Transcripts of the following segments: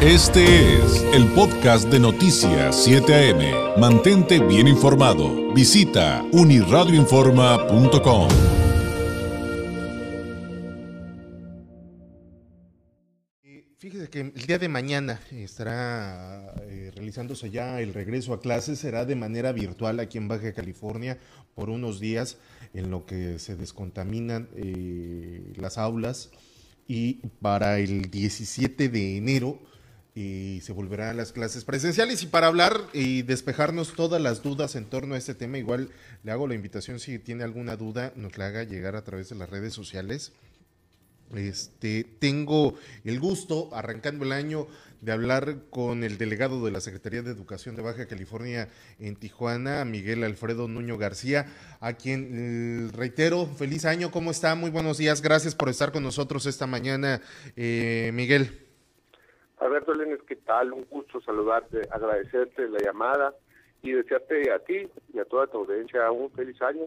Este es el podcast de Noticias 7 AM. Mantente bien informado. Visita uniradioinforma.com. Fíjese que el día de mañana estará eh, realizándose ya el regreso a clases, será de manera virtual aquí en Baja California por unos días en lo que se descontaminan eh, las aulas y para el 17 de enero y se volverán a las clases presenciales. Y para hablar y despejarnos todas las dudas en torno a este tema, igual le hago la invitación si tiene alguna duda, nos la haga llegar a través de las redes sociales. Este, tengo el gusto, arrancando el año, de hablar con el delegado de la Secretaría de Educación de Baja California en Tijuana, Miguel Alfredo Nuño García, a quien eh, reitero, feliz año, ¿cómo está? Muy buenos días, gracias por estar con nosotros esta mañana, eh, Miguel. Alberto Lenes, ¿qué tal? Un gusto saludarte, agradecerte la llamada y desearte a ti y a toda tu audiencia un feliz año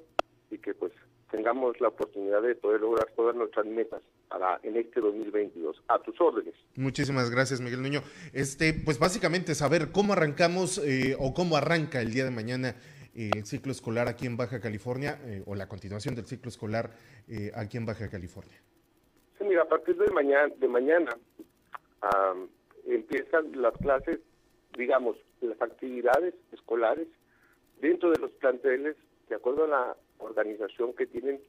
y que pues tengamos la oportunidad de poder lograr todas nuestras metas para en este 2022. A tus órdenes. Muchísimas gracias, Miguel Nuño. Este, pues básicamente saber cómo arrancamos eh, o cómo arranca el día de mañana eh, el ciclo escolar aquí en Baja California eh, o la continuación del ciclo escolar aquí en Baja California. Sí, mira, a partir de mañana, de mañana empiezan las clases, digamos, las actividades escolares dentro de los planteles, de acuerdo a la organización que tienen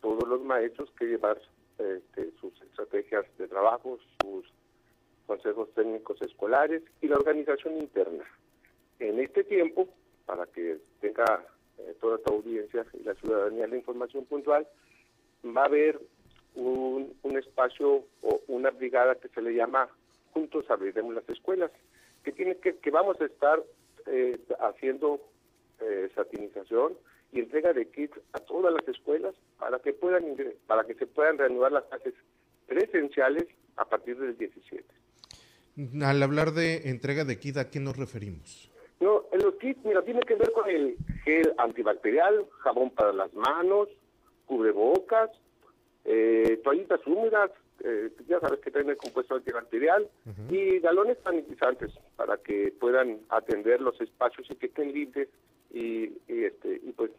todos los maestros que llevar este, sus estrategias de trabajo, sus consejos técnicos escolares y la organización interna. En este tiempo, para que tenga eh, toda esta audiencia y la ciudadanía la información puntual, va a haber un espacio o una brigada que se le llama juntos abriremos las escuelas, que tiene que, que vamos a estar eh, haciendo eh, satinización y entrega de kits a todas las escuelas para que puedan para que se puedan reanudar las clases presenciales a partir del 17. Al hablar de entrega de kits, ¿a qué nos referimos? No, en los kits, mira, tiene que ver con el gel antibacterial, jabón para las manos, cubrebocas, eh, toallitas húmedas, eh, ya sabes que traen el compuesto antibacterial y galones sanitizantes para que puedan atender los espacios y que estén libres y, este y pues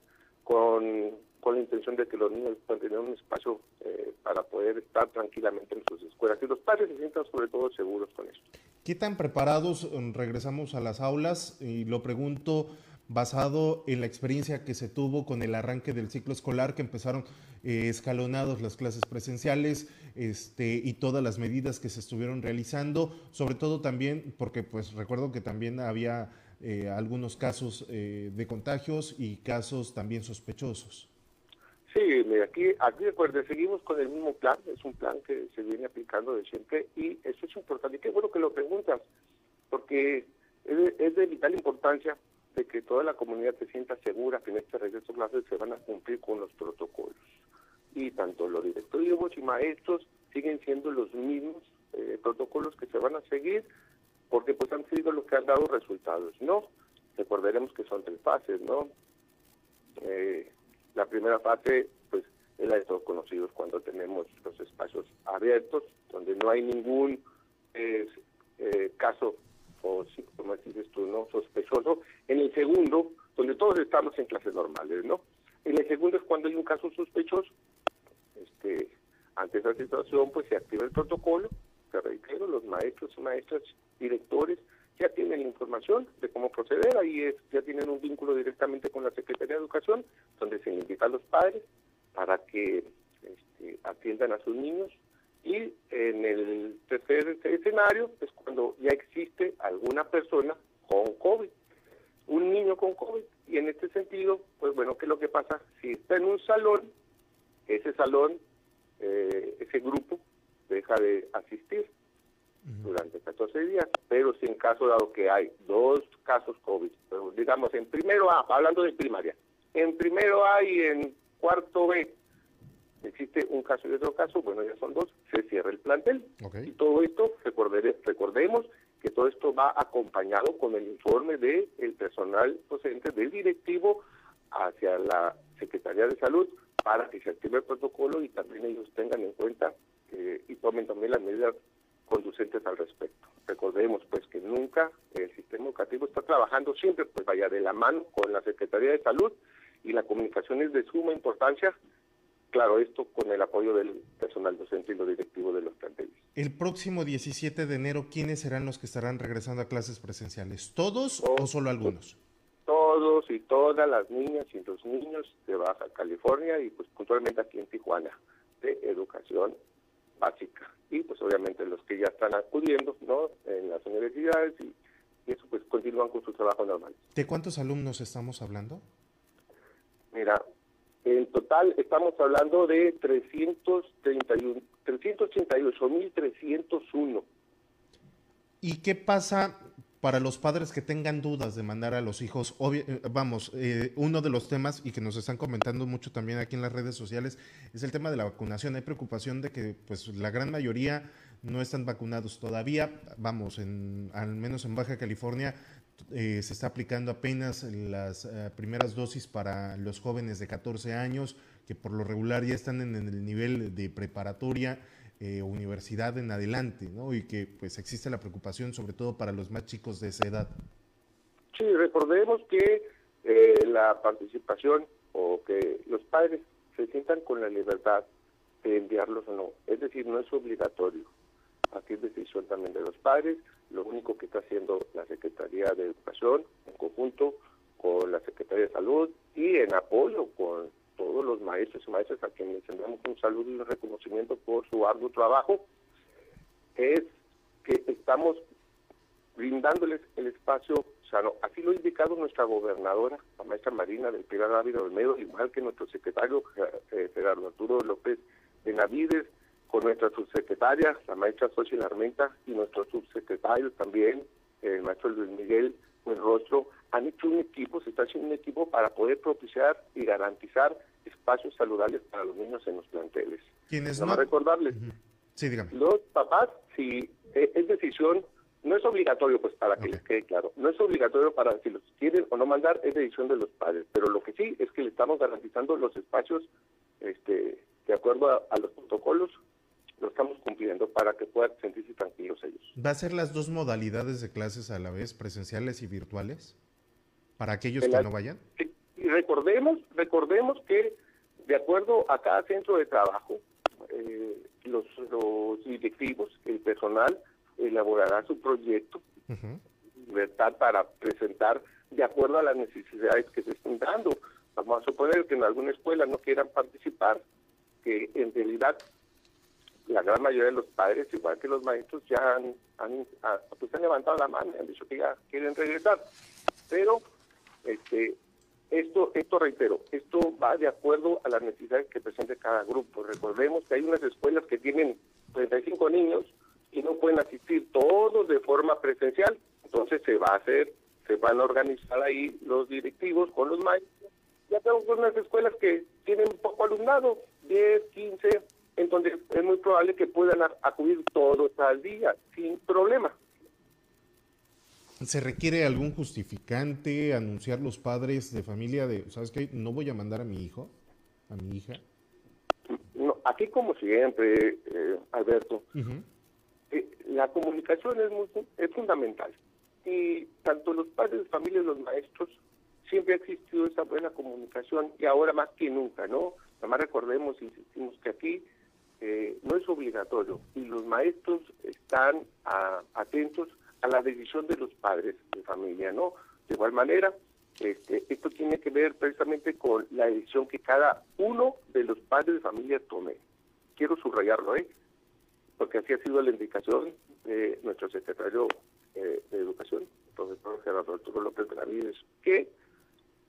con, con la intención de que los niños puedan tener un espacio eh, para poder estar tranquilamente en sus escuelas y los padres se sientan sobre todo seguros con esto. ¿Qué tan preparados mm, regresamos a las aulas? Y lo pregunto basado en la experiencia que se tuvo con el arranque del ciclo escolar, que empezaron eh, escalonados las clases presenciales este, y todas las medidas que se estuvieron realizando, sobre todo también porque pues recuerdo que también había eh, algunos casos eh, de contagios y casos también sospechosos. Sí, aquí, aquí recuerde, seguimos con el mismo plan, es un plan que se viene aplicando de siempre y eso es importante. Y qué bueno que lo preguntas, porque es de vital importancia de que toda la comunidad se sienta segura que en este regreso a se van a cumplir con los protocolos. Y tanto los directivos y maestros siguen siendo los mismos eh, protocolos que se van a seguir porque pues han sido los que han dado resultados, ¿no? Recordaremos que son tres fases, ¿no? Eh, la primera fase, pues, es la de todos conocidos cuando tenemos los espacios abiertos, donde no hay ningún eh, caso o como dices tú, ¿no? sospechoso. En el segundo, donde todos estamos en clases normales, ¿no? En el segundo es cuando hay un caso sospechoso. Este, ante esa situación, pues se activa el protocolo. Te reitero, los maestros y maestras, directores, ya tienen la información de cómo proceder. Ahí ya tienen un vínculo directamente con la Secretaría de Educación, donde se invita a los padres para que este, atiendan a sus niños y en el tercer escenario es cuando ya existe alguna persona con COVID, un niño con COVID. Y en este sentido, pues bueno, ¿qué es lo que pasa? Si está en un salón, ese salón, eh, ese grupo deja de asistir durante 14 días. Pero si en caso dado que hay dos casos COVID, digamos en primero A, hablando de primaria, en primero A y en cuarto B, existe un caso y otro caso, bueno, ya son dos, se cierra el plantel. Y todo esto, recordemos que todo esto va acompañado con el informe del el personal docente, del directivo, hacia la Secretaría de Salud para que se active el protocolo y también ellos tengan en cuenta y tomen también las medidas conducentes al respecto. Recordemos pues que nunca el sistema educativo está trabajando siempre pues vaya de la mano con la Secretaría de Salud y la comunicación es de suma importancia claro, esto con el apoyo del personal docente y los directivos de los planteles. El próximo 17 de enero, ¿quiénes serán los que estarán regresando a clases presenciales? ¿Todos o solo algunos? Todos y todas las niñas y los niños de Baja California y pues puntualmente aquí en Tijuana, de educación básica. Y pues obviamente los que ya están acudiendo, ¿no? En las universidades y, y eso pues continúan con su trabajo normal. ¿De cuántos alumnos estamos hablando? Mira, en total estamos hablando de 331, 388.301. ¿Y qué pasa para los padres que tengan dudas de mandar a los hijos? Eh, vamos, eh, uno de los temas y que nos están comentando mucho también aquí en las redes sociales es el tema de la vacunación. Hay preocupación de que pues la gran mayoría no están vacunados todavía. Vamos, en, al menos en Baja California eh, se está aplicando apenas las eh, primeras dosis para los jóvenes de 14 años, que por lo regular ya están en, el nivel de preparatoria eh, universidad en adelante, ¿no? Y que pues existe la preocupación sobre todo para los más chicos de esa edad. Sí, recordemos que la participación o que los padres se sientan con la libertad de enviarlos o no, es decir, no es obligatorio. Aquí es decisión también de los padres lo único que está haciendo la Secretaría de Educación en conjunto con la Secretaría de Salud y en apoyo con todos los maestros y maestras a quienes enviamos un saludo y un reconocimiento por su arduo trabajo, es que estamos brindándoles el espacio sano. Así lo ha indicado nuestra gobernadora, la maestra Marina del Pilar Ávila Olmedo, igual que nuestro secretario eh, Gerardo Arturo López Benavides, con nuestra subsecretaria, la maestra Xochitl Armenta, y nuestro subsecretario también, el maestro Luis Miguel Rostro, han hecho un equipo, se está haciendo un equipo para poder propiciar y garantizar espacios saludables para los niños en los planteles. ¿Quiénes no? recordarles. Sí, dígame. Los papás, si e, es decisión, no es obligatorio, pues para que les quede claro, no es obligatorio para si los quieren o no mandar, es decisión de los padres, pero lo que sí es que le estamos garantizando los espacios este, de acuerdo a los protocolos para que puedan sentirse tranquilos ellos. ¿Va a ser las dos modalidades de clases a la vez, presenciales y virtuales? Para aquellos que no vayan. Y recordemos, recordemos que de acuerdo a cada centro de trabajo, eh, los, directivos, el personal elaborará su proyecto, ¿verdad? Para presentar de acuerdo a las necesidades que se están dando. Vamos a suponer que en alguna escuela no quieran participar, que en realidad la gran mayoría de los padres, igual que los maestros, ya han, han, ah, pues han levantado la mano y han dicho que ya quieren regresar. Pero este, esto, esto reitero, esto va de acuerdo a las necesidades que presente cada grupo. Recordemos que hay unas escuelas que tienen 35 niños y no pueden asistir todos de forma presencial, entonces se va a hacer, se van a organizar ahí los directivos con los maestros. Ya tenemos unas escuelas que tienen poco alumnado, 10, 15, en donde es muy probable que puedan acudir todos al día sin problema. ¿Se requiere algún justificante anunciar los padres de familia de, ¿sabes qué? No voy a mandar a mi hijo, a mi hija. No, aquí como siempre, eh, Alberto, eh, la comunicación es, muy, es fundamental. Y tanto los padres de familia y los maestros siempre ha existido esa buena comunicación y ahora más que nunca, ¿no? Además recordemos, insistimos que aquí eh, no es obligatorio y los maestros están atentos a la decisión de los padres de familia, ¿no? De igual manera, este, esto tiene que ver precisamente con la decisión que cada uno de los padres de familia tome. Quiero subrayarlo, ¿eh? Porque así ha sido la indicación de nuestro secretario eh, de Educación, el profesor Gerardo Arturo López Benavides, que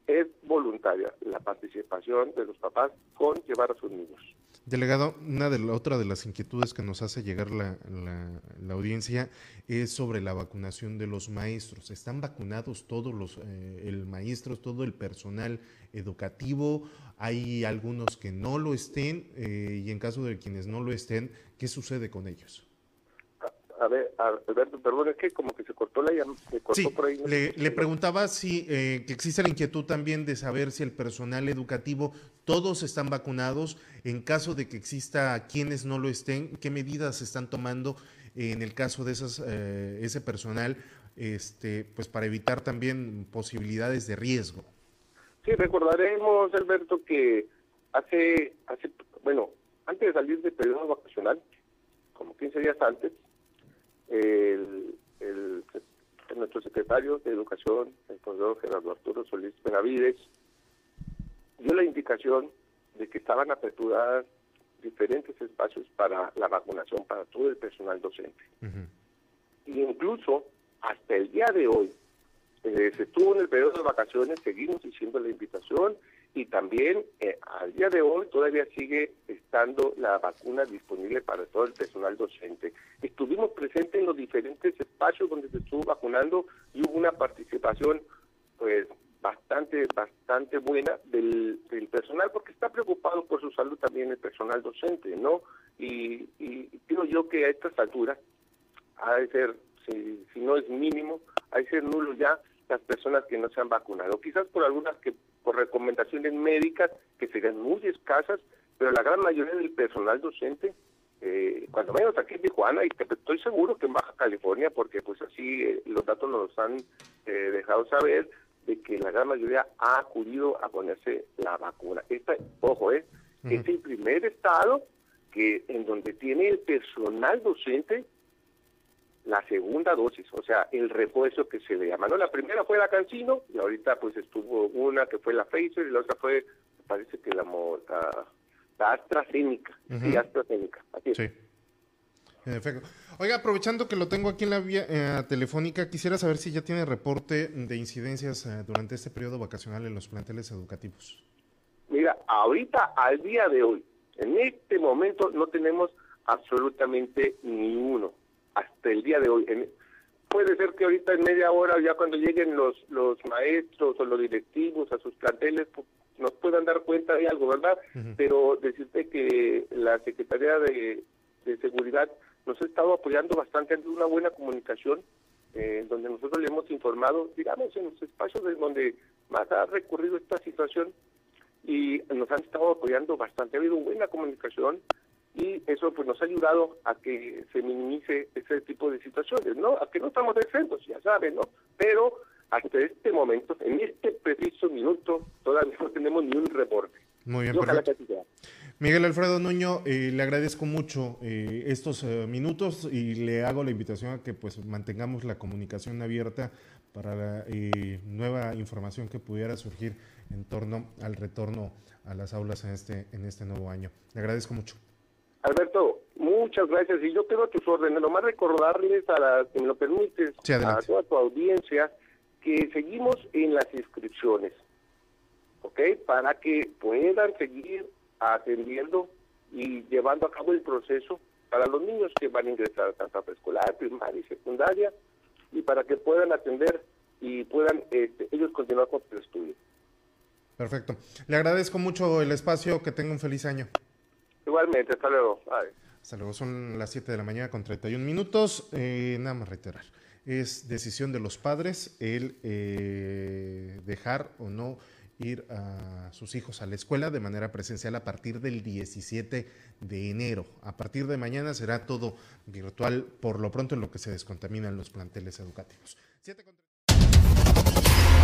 es voluntaria la participación de los papás con llevar a sus niños. Delegado, una de la, otra de las inquietudes que nos hace llegar la, la, audiencia es sobre la vacunación de los maestros. ¿Están vacunados todos los eh, el maestros, todo el personal educativo? Hay algunos que no lo estén eh, y en caso de quienes no lo estén, ¿qué sucede con ellos? A ver, Alberto, perdón, es que como que se cortó la se cortó por ahí. le, preguntaba si eh, que existe la inquietud también de saber si el personal educativo, todos están vacunados, en caso de que exista quienes no lo estén, qué medidas se están tomando en el caso de esas, eh, ese personal, este, pues para evitar también posibilidades de riesgo. Sí, recordaremos, Alberto, que hace, hace, bueno, antes de salir del periodo vacacional, como 15 días antes, el, el, nuestro secretario de Educación, el profesor Gerardo Arturo Solís Benavides, dio la indicación de que estaban aperturadas diferentes espacios para la vacunación para todo el personal docente. incluso hasta el día de hoy, eh, se estuvo en el periodo de vacaciones, seguimos haciendo la invitación y también eh, al día de hoy todavía sigue estando la vacuna disponible para todo el personal docente. Estuvimos presentes en los diferentes espacios donde se estuvo vacunando y hubo una participación pues bastante bastante buena del, personal porque está preocupado por su salud también el personal docente, ¿no? Y, y creo yo que a estas alturas ha de ser, si, si no es mínimo, ha de ser nulo ya las personas que no se han vacunado. Quizás por algunas que por recomendaciones médicas que serían muy escasas, pero la gran mayoría del personal docente, eh, cuando menos aquí en Tijuana, y estoy seguro que en Baja California, porque pues así eh, los datos nos han eh, dejado saber, de que la gran mayoría ha acudido a ponerse la vacuna. Esta, ojo, es el primer estado que en donde tiene el personal docente la segunda dosis, o sea, el refuerzo que se le llama. ¿no? La primera fue la Cancino y ahorita pues estuvo una que fue la Pfizer y la otra fue, parece que la, la, AstraZeneca. Sí, AstraZeneca. Así Sí. En efecto. Oiga, aprovechando que lo tengo aquí en la vía eh, telefónica, quisiera saber si ya tiene reporte de incidencias eh, durante este periodo vacacional en los planteles educativos. Mira, ahorita, al día de hoy, en este momento no tenemos absolutamente ni uno hasta el día de hoy. puede ser que ahorita en media hora, ya cuando lleguen los, los maestros o los directivos a sus planteles, pues, nos puedan dar cuenta de algo, ¿verdad? Pero decirte que la Secretaría de, Seguridad nos ha estado apoyando bastante en una buena comunicación, eh, donde nosotros le hemos informado, digamos, en los espacios de donde más ha recurrido esta situación y nos han estado apoyando bastante. Ha habido buena comunicación, y eso pues nos ha ayudado a que se minimice ese tipo de situaciones, ¿no? A que no estamos exentos, ya saben, ¿no? Pero hasta este momento, en este preciso minuto, todavía no tenemos ni un reporte. Muy bien. Miguel Alfredo Nuño, eh, le agradezco mucho eh, estos eh, minutos y le hago la invitación a que pues mantengamos la comunicación abierta para la nueva información que pudiera surgir en torno al retorno a las aulas en este, en este nuevo año. Le agradezco mucho. Alberto, muchas gracias. Y yo quedo a tus órdenes. Nomás recordarles, a la, si me lo permites, a toda tu audiencia, que seguimos en las inscripciones, ¿ok? Para que puedan seguir atendiendo y llevando a cabo el proceso para los niños que van a ingresar tanto a preescolar, primaria y secundaria, y para que puedan atender y puedan este, ellos continuar con su estudio. Perfecto. Le agradezco mucho el espacio. Que tenga un feliz año. Igualmente, hasta luego. Hasta luego, son las 7 de la mañana con 31 minutos. Eh, nada más reiterar, es decisión de los padres el eh, dejar o no ir a sus hijos a la escuela de manera presencial a partir del 17 de enero. A partir de mañana será todo virtual, por lo pronto en lo que se descontaminan los planteles educativos.